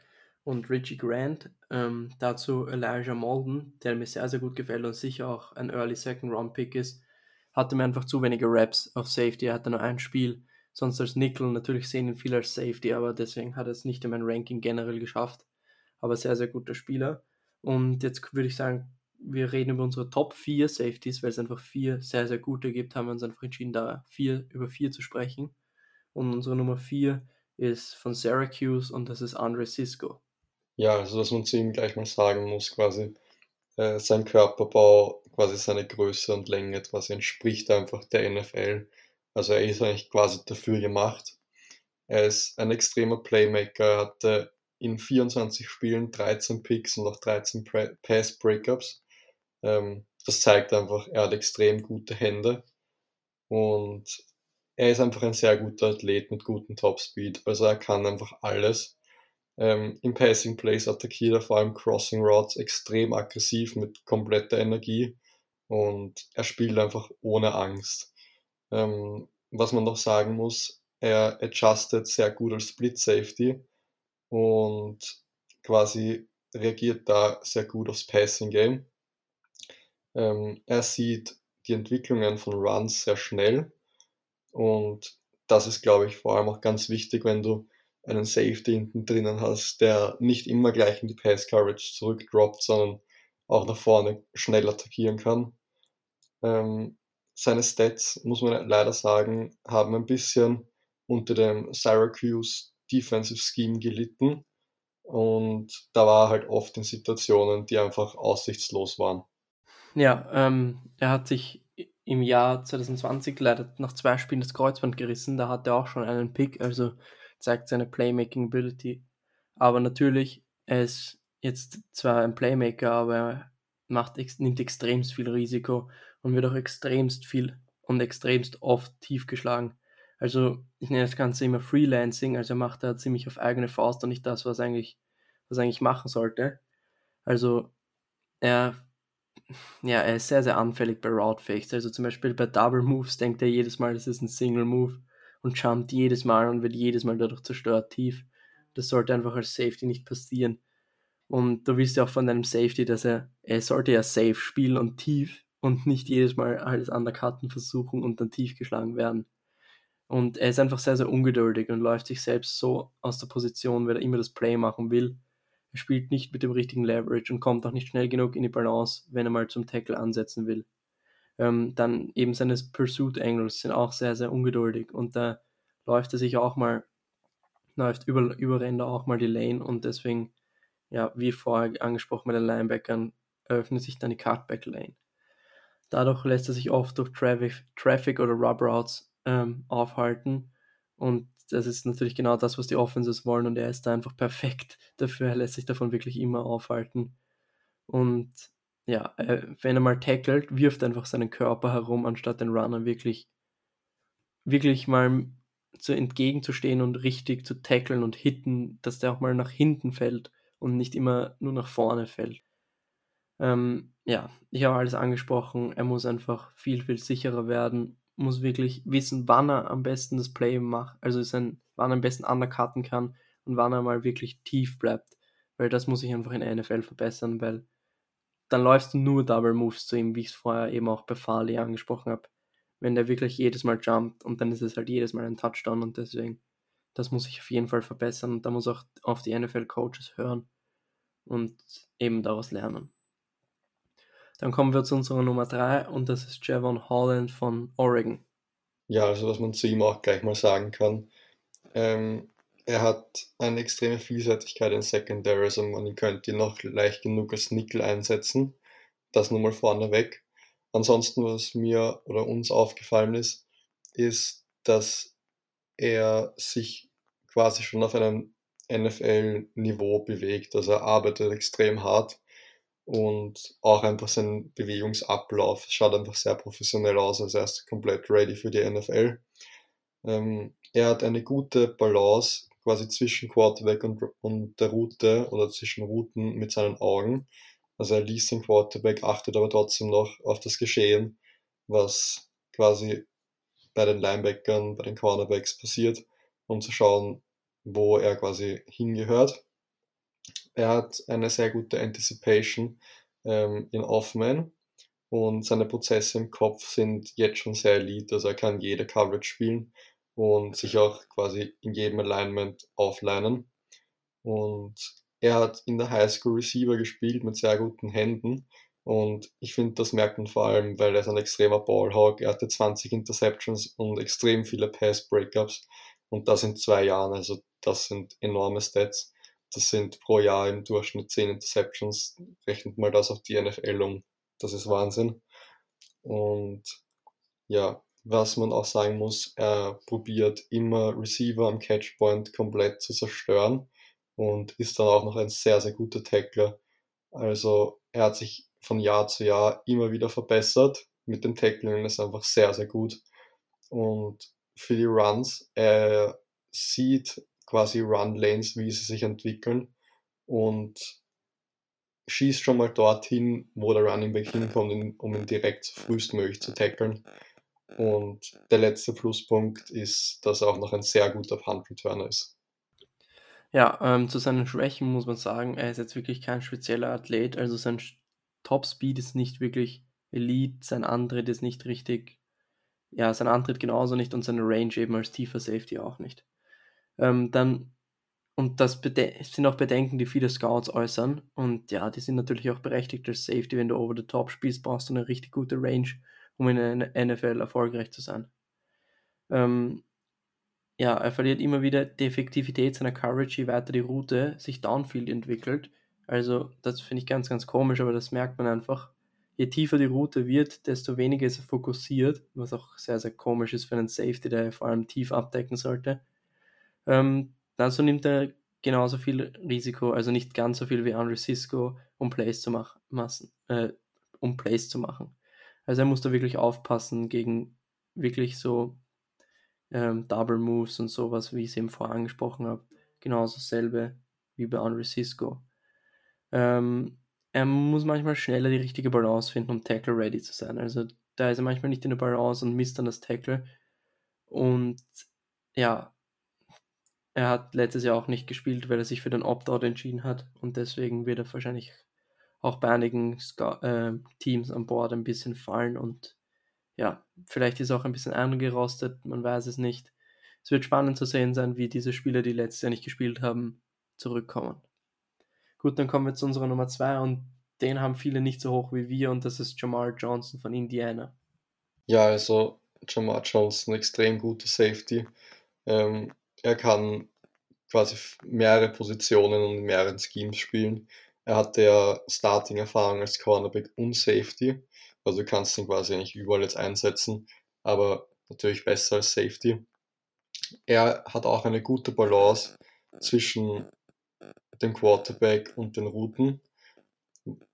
und Richie Grant. Ähm, dazu Elijah Molden, der mir sehr, sehr gut gefällt und sicher auch ein Early Second Round Pick ist. Hatte mir einfach zu wenige Raps auf Safety. Er hatte nur ein Spiel, sonst als Nickel. Natürlich sehen ihn viele als Safety, aber deswegen hat er es nicht in mein Ranking generell geschafft. Aber sehr, sehr guter Spieler. Und jetzt würde ich sagen, wir reden über unsere Top 4 Safeties, weil es einfach vier sehr, sehr gute gibt, haben wir uns einfach entschieden, da vier, über vier zu sprechen. Und unsere Nummer 4 ist von Syracuse und das ist Andre Cisco. Ja, also dass man zu ihm gleich mal sagen muss, quasi äh, sein Körperbau, quasi seine Größe und Länge quasi entspricht einfach der NFL. Also er ist eigentlich quasi dafür gemacht. Er ist ein extremer Playmaker, er hatte in 24 Spielen 13 Picks und auch 13 Pass Breakups. Ähm, das zeigt einfach, er hat extrem gute Hände und er ist einfach ein sehr guter Athlet mit gutem Topspeed. Also er kann einfach alles ähm, im Passing Plays attackiert er vor allem Crossing Routes extrem aggressiv mit kompletter Energie und er spielt einfach ohne Angst. Ähm, was man noch sagen muss, er adjustet sehr gut als Split Safety und quasi reagiert da sehr gut aufs Passing Game. Ähm, er sieht die Entwicklungen von Runs sehr schnell und das ist, glaube ich, vor allem auch ganz wichtig, wenn du einen Safety hinten drinnen hast, der nicht immer gleich in die Pass Coverage zurückdroppt, sondern auch nach vorne schnell attackieren kann. Ähm, seine Stats, muss man leider sagen, haben ein bisschen unter dem Syracuse Defensive Scheme gelitten. Und da war er halt oft in Situationen, die einfach aussichtslos waren. Ja, ähm, er hat sich im Jahr 2020 leider nach zwei Spielen das Kreuzband gerissen. Da hat er auch schon einen Pick. Also zeigt seine Playmaking Ability. Aber natürlich, er ist jetzt zwar ein Playmaker, aber er macht, nimmt extremst viel Risiko und wird auch extremst viel und extremst oft tief geschlagen. Also ich nenne das Ganze immer Freelancing, also er macht da ziemlich auf eigene Faust und nicht das, was eigentlich, was eigentlich machen sollte. Also er, ja, er ist sehr, sehr anfällig bei Route Fakes. Also zum Beispiel bei Double Moves denkt er jedes Mal, das ist ein Single Move und jumpt jedes Mal und wird jedes Mal dadurch zerstört tief. Das sollte einfach als Safety nicht passieren. Und du willst ja auch von deinem Safety, dass er, er sollte ja safe spielen und tief und nicht jedes Mal alles undercutten versuchen und dann tief geschlagen werden. Und er ist einfach sehr, sehr ungeduldig und läuft sich selbst so aus der Position, weil er immer das Play machen will. Er spielt nicht mit dem richtigen Leverage und kommt auch nicht schnell genug in die Balance, wenn er mal zum Tackle ansetzen will. Ähm, dann eben seine Pursuit Angles sind auch sehr, sehr ungeduldig und da läuft er sich auch mal, läuft über, überrennt er auch mal die Lane und deswegen, ja, wie vorher angesprochen bei den Linebackern, eröffnet sich dann die Cutback Lane. Dadurch lässt er sich oft durch Traffic, Traffic oder Rub Routes ähm, aufhalten und das ist natürlich genau das, was die Offenses wollen und er ist da einfach perfekt dafür, er lässt sich davon wirklich immer aufhalten. Und ja, äh, wenn er mal tackelt, wirft einfach seinen Körper herum, anstatt den Runner wirklich, wirklich mal zu entgegenzustehen und richtig zu tackeln und hitten, dass der auch mal nach hinten fällt und nicht immer nur nach vorne fällt. Ähm, ja, ich habe alles angesprochen. Er muss einfach viel, viel sicherer werden, muss wirklich wissen, wann er am besten das Play macht, also sein, wann er am besten undercutten kann und wann er mal wirklich tief bleibt. Weil das muss ich einfach in der NFL verbessern, weil dann läufst du nur Double Moves zu ihm, wie ich es vorher eben auch bei Farley angesprochen habe. Wenn der wirklich jedes Mal jumpt und dann ist es halt jedes Mal ein Touchdown und deswegen, das muss ich auf jeden Fall verbessern und da muss auch auf die NFL-Coaches hören und eben daraus lernen. Dann kommen wir zu unserer Nummer 3 und das ist Javon Holland von Oregon. Ja, also was man zu ihm auch gleich mal sagen kann, ähm, er hat eine extreme Vielseitigkeit in Secondary, also man könnte ihn noch leicht genug als Nickel einsetzen. Das nur mal vorneweg. Ansonsten, was mir oder uns aufgefallen ist, ist, dass er sich quasi schon auf einem NFL-Niveau bewegt. Also er arbeitet extrem hart und auch einfach sein Bewegungsablauf schaut einfach sehr professionell aus, also er ist komplett ready für die NFL. Ähm, er hat eine gute Balance quasi zwischen Quarterback und, und der Route oder zwischen Routen mit seinen Augen. Also er liest den Quarterback, achtet aber trotzdem noch auf das Geschehen, was quasi bei den Linebackern, bei den Cornerbacks passiert, um zu schauen, wo er quasi hingehört. Er hat eine sehr gute Anticipation ähm, in Offman und seine Prozesse im Kopf sind jetzt schon sehr elite. Also er kann jede Coverage spielen und sich auch quasi in jedem Alignment auflinen. Und er hat in der Highschool Receiver gespielt mit sehr guten Händen. Und ich finde, das merkt man vor allem, weil er ist ein extremer Ballhawk. Er hatte 20 Interceptions und extrem viele Pass-Breakups. Und das in zwei Jahren. Also das sind enorme Stats. Das sind pro Jahr im Durchschnitt 10 Interceptions. Rechnet mal das auf die NFL um. Das ist Wahnsinn. Und ja, was man auch sagen muss, er probiert immer Receiver am Catchpoint komplett zu zerstören und ist dann auch noch ein sehr, sehr guter Tackler. Also er hat sich von Jahr zu Jahr immer wieder verbessert. Mit dem Tackling ist einfach sehr, sehr gut. Und für die Runs, er sieht quasi Run-Lanes, wie sie sich entwickeln und schießt schon mal dorthin, wo der Running Back hinkommt, um ihn direkt frühestmöglich zu tackeln. Und der letzte Pluspunkt ist, dass er auch noch ein sehr guter Punt-Returner ist. Ja, ähm, zu seinen Schwächen muss man sagen, er ist jetzt wirklich kein spezieller Athlet, also sein Top-Speed ist nicht wirklich Elite, sein Antritt ist nicht richtig, ja, sein Antritt genauso nicht und seine Range eben als tiefer Safety auch nicht ähm, dann, und das sind auch Bedenken, die viele Scouts äußern. Und ja, die sind natürlich auch berechtigt als Safety. Wenn du over the top spielst, brauchst du eine richtig gute Range, um in der NFL erfolgreich zu sein. Ähm, ja, er verliert immer wieder die Effektivität seiner Coverage, je weiter die Route sich downfield entwickelt. Also, das finde ich ganz, ganz komisch, aber das merkt man einfach. Je tiefer die Route wird, desto weniger ist er fokussiert, was auch sehr, sehr komisch ist für einen Safety, der vor allem tief abdecken sollte. Ähm, dazu nimmt er genauso viel Risiko, also nicht ganz so viel wie Andre Cisco, um Plays zu, mach, massen, äh, um Plays zu machen. Also er muss da wirklich aufpassen gegen wirklich so ähm, Double Moves und sowas, wie ich es eben vorher angesprochen habe. Genauso dasselbe wie bei Andre Cisco. Ähm, er muss manchmal schneller die richtige Balance finden, um Tackle ready zu sein. Also da ist er manchmal nicht in der Balance und misst dann das Tackle. Und ja, er hat letztes Jahr auch nicht gespielt, weil er sich für den Opt-out entschieden hat und deswegen wird er wahrscheinlich auch bei einigen äh, Teams an Bord ein bisschen fallen und ja, vielleicht ist auch ein bisschen angerostet, man weiß es nicht. Es wird spannend zu sehen sein, wie diese Spieler, die letztes Jahr nicht gespielt haben, zurückkommen. Gut, dann kommen wir zu unserer Nummer 2 und den haben viele nicht so hoch wie wir und das ist Jamal Johnson von Indiana. Ja, also Jamal Johnson, extrem guter Safety. Ähm, er kann quasi mehrere Positionen und mehreren Schemes spielen. Er hatte ja Starting-Erfahrung als Cornerback und Safety. Also du kannst ihn quasi eigentlich überall jetzt einsetzen, aber natürlich besser als Safety. Er hat auch eine gute Balance zwischen dem Quarterback und den Routen.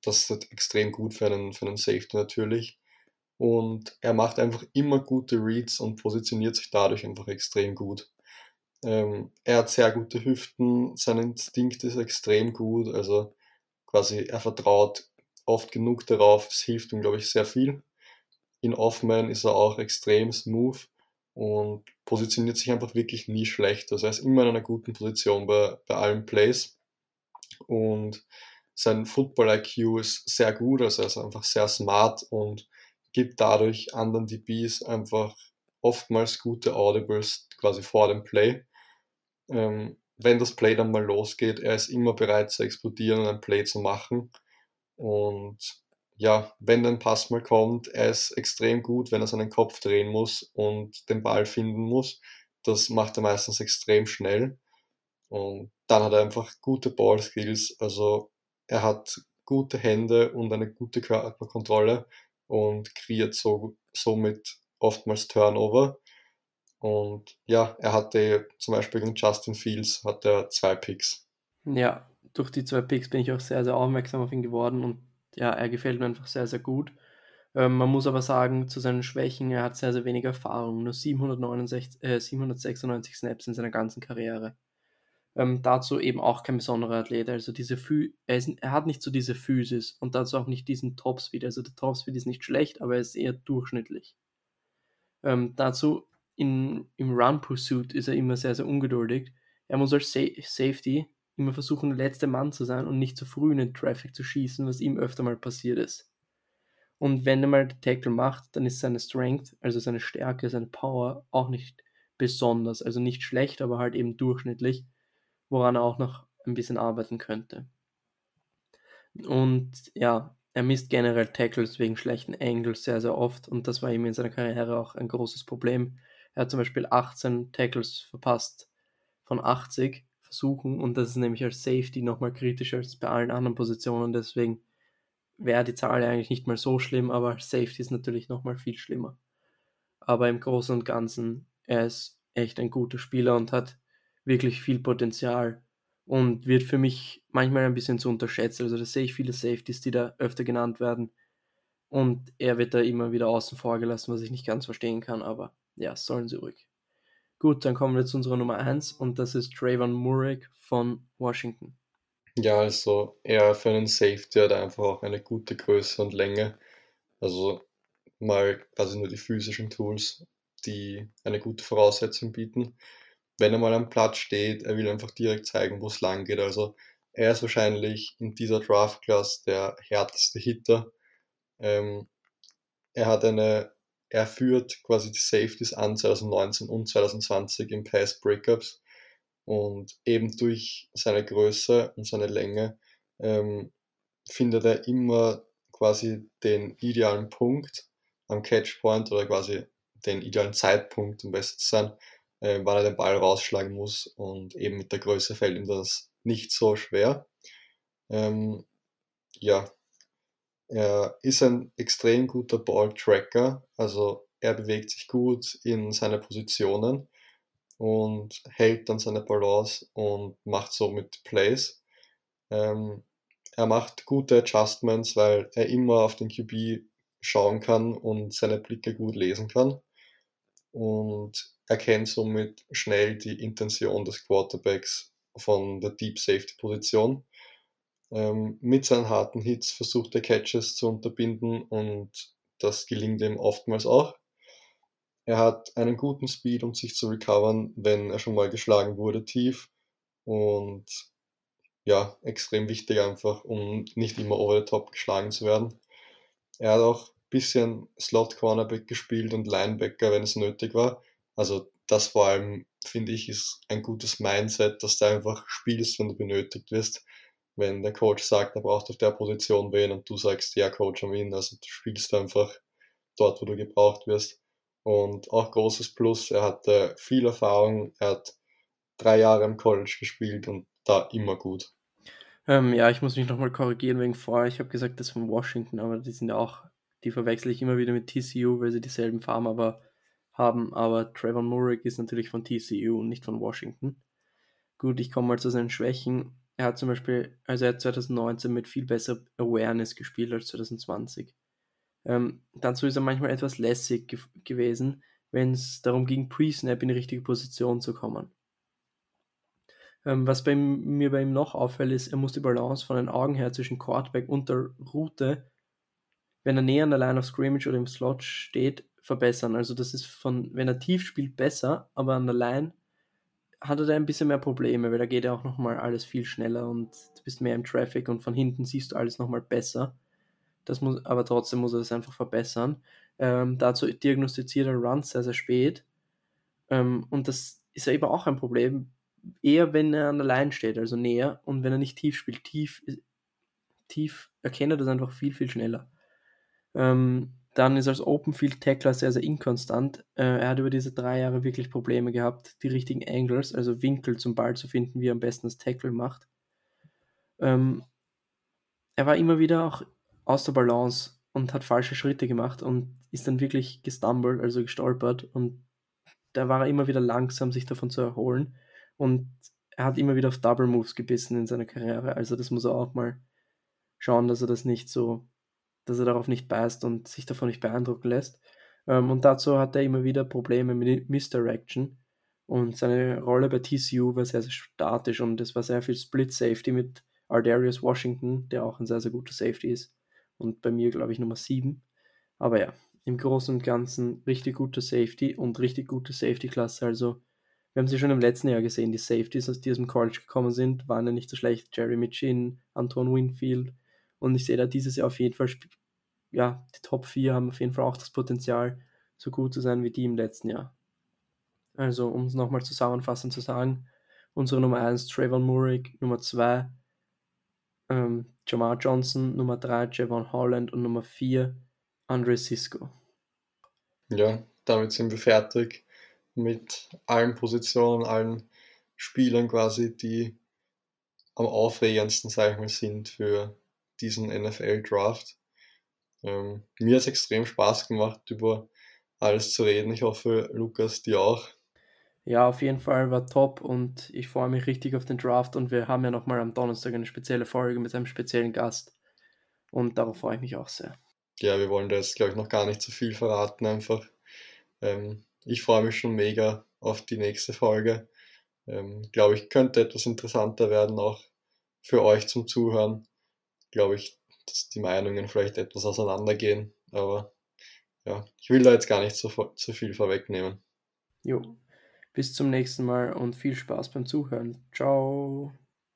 Das ist extrem gut für einen, für einen Safety natürlich. Und er macht einfach immer gute Reads und positioniert sich dadurch einfach extrem gut. Ähm, er hat sehr gute Hüften, sein Instinkt ist extrem gut, also quasi er vertraut oft genug darauf, es hilft ihm, glaube ich, sehr viel. In Offman ist er auch extrem smooth und positioniert sich einfach wirklich nie schlecht. Also er ist immer in einer guten Position bei, bei allen Plays und sein Football-IQ ist sehr gut, also er ist einfach sehr smart und gibt dadurch anderen DBs einfach oftmals gute Audibles quasi vor dem Play. Ähm, wenn das Play dann mal losgeht, er ist immer bereit zu explodieren und ein Play zu machen. Und ja, wenn ein Pass mal kommt, er ist extrem gut, wenn er seinen Kopf drehen muss und den Ball finden muss. Das macht er meistens extrem schnell. Und dann hat er einfach gute Ballskills. Also er hat gute Hände und eine gute Körperkontrolle und kreiert so, somit oftmals Turnover. Und ja, er hatte zum Beispiel gegen Justin Fields hat er zwei Picks. Ja, durch die zwei Picks bin ich auch sehr, sehr aufmerksam auf ihn geworden und ja, er gefällt mir einfach sehr, sehr gut. Ähm, man muss aber sagen, zu seinen Schwächen, er hat sehr, sehr wenig Erfahrung, nur 769, äh, 796 Snaps in seiner ganzen Karriere. Ähm, dazu eben auch kein besonderer Athlet, also diese Phy er, ist, er, hat nicht so diese Physis und dazu auch nicht diesen Topspeed, also der Topspeed ist nicht schlecht, aber er ist eher durchschnittlich. Ähm, dazu in, im Run Pursuit ist er immer sehr, sehr ungeduldig. Er muss als Sa Safety immer versuchen, der letzte Mann zu sein und nicht zu früh in den Traffic zu schießen, was ihm öfter mal passiert ist. Und wenn er mal den Tackle macht, dann ist seine Strength, also seine Stärke, seine Power auch nicht besonders, also nicht schlecht, aber halt eben durchschnittlich, woran er auch noch ein bisschen arbeiten könnte. Und ja, er misst generell Tackles wegen schlechten Angles sehr, sehr oft und das war ihm in seiner Karriere auch ein großes Problem. Er hat zum Beispiel 18 Tackles verpasst von 80 Versuchen und das ist nämlich als Safety nochmal kritischer als bei allen anderen Positionen. Deswegen wäre die Zahl eigentlich nicht mal so schlimm, aber Safety ist natürlich nochmal viel schlimmer. Aber im Großen und Ganzen, er ist echt ein guter Spieler und hat wirklich viel Potenzial und wird für mich manchmal ein bisschen zu unterschätzt. Also da sehe ich viele Safeties, die da öfter genannt werden. Und er wird da immer wieder außen vor gelassen, was ich nicht ganz verstehen kann, aber ja, sollen sie ruhig. Gut, dann kommen wir zu unserer Nummer 1 und das ist Trayvon Murray von Washington. Ja, also er für einen Safety hat einfach auch eine gute Größe und Länge. Also mal quasi nur die physischen Tools, die eine gute Voraussetzung bieten. Wenn er mal am Platz steht, er will einfach direkt zeigen, wo es lang geht. Also er ist wahrscheinlich in dieser Draft-Class der härteste Hitter. Ähm, er hat eine er führt quasi die Safeties an 2019 und 2020 im Pass Breakups und eben durch seine Größe und seine Länge ähm, findet er immer quasi den idealen Punkt am Catchpoint oder quasi den idealen Zeitpunkt, um besser zu sein, äh, wann er den Ball rausschlagen muss und eben mit der Größe fällt ihm das nicht so schwer. Ähm, ja, er ist ein extrem guter Ball-Tracker, also er bewegt sich gut in seine Positionen und hält dann seine Balance und macht somit Plays. Ähm, er macht gute Adjustments, weil er immer auf den QB schauen kann und seine Blicke gut lesen kann und erkennt somit schnell die Intention des Quarterbacks von der Deep Safety Position ähm, mit seinen harten Hits versucht er Catches zu unterbinden und das gelingt ihm oftmals auch. Er hat einen guten Speed, um sich zu recovern, wenn er schon mal geschlagen wurde tief und ja, extrem wichtig einfach, um nicht immer over the top geschlagen zu werden. Er hat auch ein bisschen Slot Cornerback gespielt und Linebacker, wenn es nötig war. Also das vor allem, finde ich, ist ein gutes Mindset, dass du einfach spielst, wenn du benötigt wirst wenn der Coach sagt, er braucht auf der Position wen und du sagst, ja, Coach, am ihn, also du spielst einfach dort, wo du gebraucht wirst. Und auch großes Plus, er hatte viel Erfahrung, er hat drei Jahre im College gespielt und da immer gut. Ähm, ja, ich muss mich nochmal korrigieren wegen vorher. Ich habe gesagt, das von Washington, aber die sind ja auch, die verwechsel ich immer wieder mit TCU, weil sie dieselben Farben aber haben. Aber Trevor Murray ist natürlich von TCU und nicht von Washington. Gut, ich komme mal zu seinen Schwächen er hat zum Beispiel, also er hat 2019 mit viel besser Awareness gespielt als 2020. Ähm, dazu ist er manchmal etwas lässig ge gewesen, wenn es darum ging, Pre-Snap in die richtige Position zu kommen. Ähm, was bei mir bei ihm noch auffällt, ist, er muss die Balance von den Augen her zwischen Quarterback und der Route, wenn er näher an der Line of Scrimmage oder im Slot steht, verbessern. Also das ist von, wenn er tief spielt, besser, aber an der Line hat er da ein bisschen mehr Probleme, weil da geht ja auch nochmal alles viel schneller und du bist mehr im Traffic und von hinten siehst du alles nochmal besser. Das muss, aber trotzdem muss er das einfach verbessern. Ähm, dazu diagnostiziert er Runs sehr, sehr spät. Ähm, und das ist ja eben auch ein Problem, eher wenn er an der Line steht, also näher und wenn er nicht tief spielt. Tief, tief erkennt er das einfach viel, viel schneller. Ähm, dann ist als Open Field Tackler sehr, sehr inkonstant. Äh, er hat über diese drei Jahre wirklich Probleme gehabt, die richtigen Angles, also Winkel zum Ball zu finden, wie er am besten das Tackle macht. Ähm, er war immer wieder auch aus der Balance und hat falsche Schritte gemacht und ist dann wirklich gestumbled, also gestolpert und da war er immer wieder langsam, sich davon zu erholen und er hat immer wieder auf Double Moves gebissen in seiner Karriere, also das muss er auch mal schauen, dass er das nicht so, dass er darauf nicht beißt und sich davon nicht beeindrucken lässt. Ähm, und dazu hat er immer wieder Probleme mit Misdirection und seine Rolle bei TCU war sehr, sehr statisch und es war sehr viel Split Safety mit Ardarius Washington, der auch ein sehr, sehr guter Safety ist und bei mir, glaube ich, Nummer 7. Aber ja, im Großen und Ganzen richtig gute Safety und richtig gute Safety-Klasse. Also, wir haben sie schon im letzten Jahr gesehen, die Safeties, aus dem College gekommen sind, waren ja nicht so schlecht. Jerry Mitchin, Anton Winfield. Und ich sehe da dieses Jahr auf jeden Fall, ja, die Top 4 haben auf jeden Fall auch das Potenzial, so gut zu sein wie die im letzten Jahr. Also, um es nochmal zusammenfassend zu sagen, unsere Nummer 1 Trayvon Murray, Nummer 2 ähm, Jamar Johnson, Nummer 3 Javon Holland und Nummer 4 Andre Cisco. Ja, damit sind wir fertig mit allen Positionen, allen Spielern quasi, die am aufregendsten, sag ich mal, sind für diesen NFL-Draft. Ähm, mir hat es extrem Spaß gemacht, über alles zu reden. Ich hoffe, Lukas, dir auch. Ja, auf jeden Fall war top und ich freue mich richtig auf den Draft und wir haben ja nochmal am Donnerstag eine spezielle Folge mit einem speziellen Gast und darauf freue ich mich auch sehr. Ja, wir wollen da jetzt, glaube ich, noch gar nicht zu viel verraten einfach. Ähm, ich freue mich schon mega auf die nächste Folge. Ähm, glaube ich, könnte etwas interessanter werden, auch für euch zum Zuhören. Glaube ich, dass die Meinungen vielleicht etwas auseinandergehen, aber ja, ich will da jetzt gar nicht zu, zu viel vorwegnehmen. Jo, bis zum nächsten Mal und viel Spaß beim Zuhören. Ciao.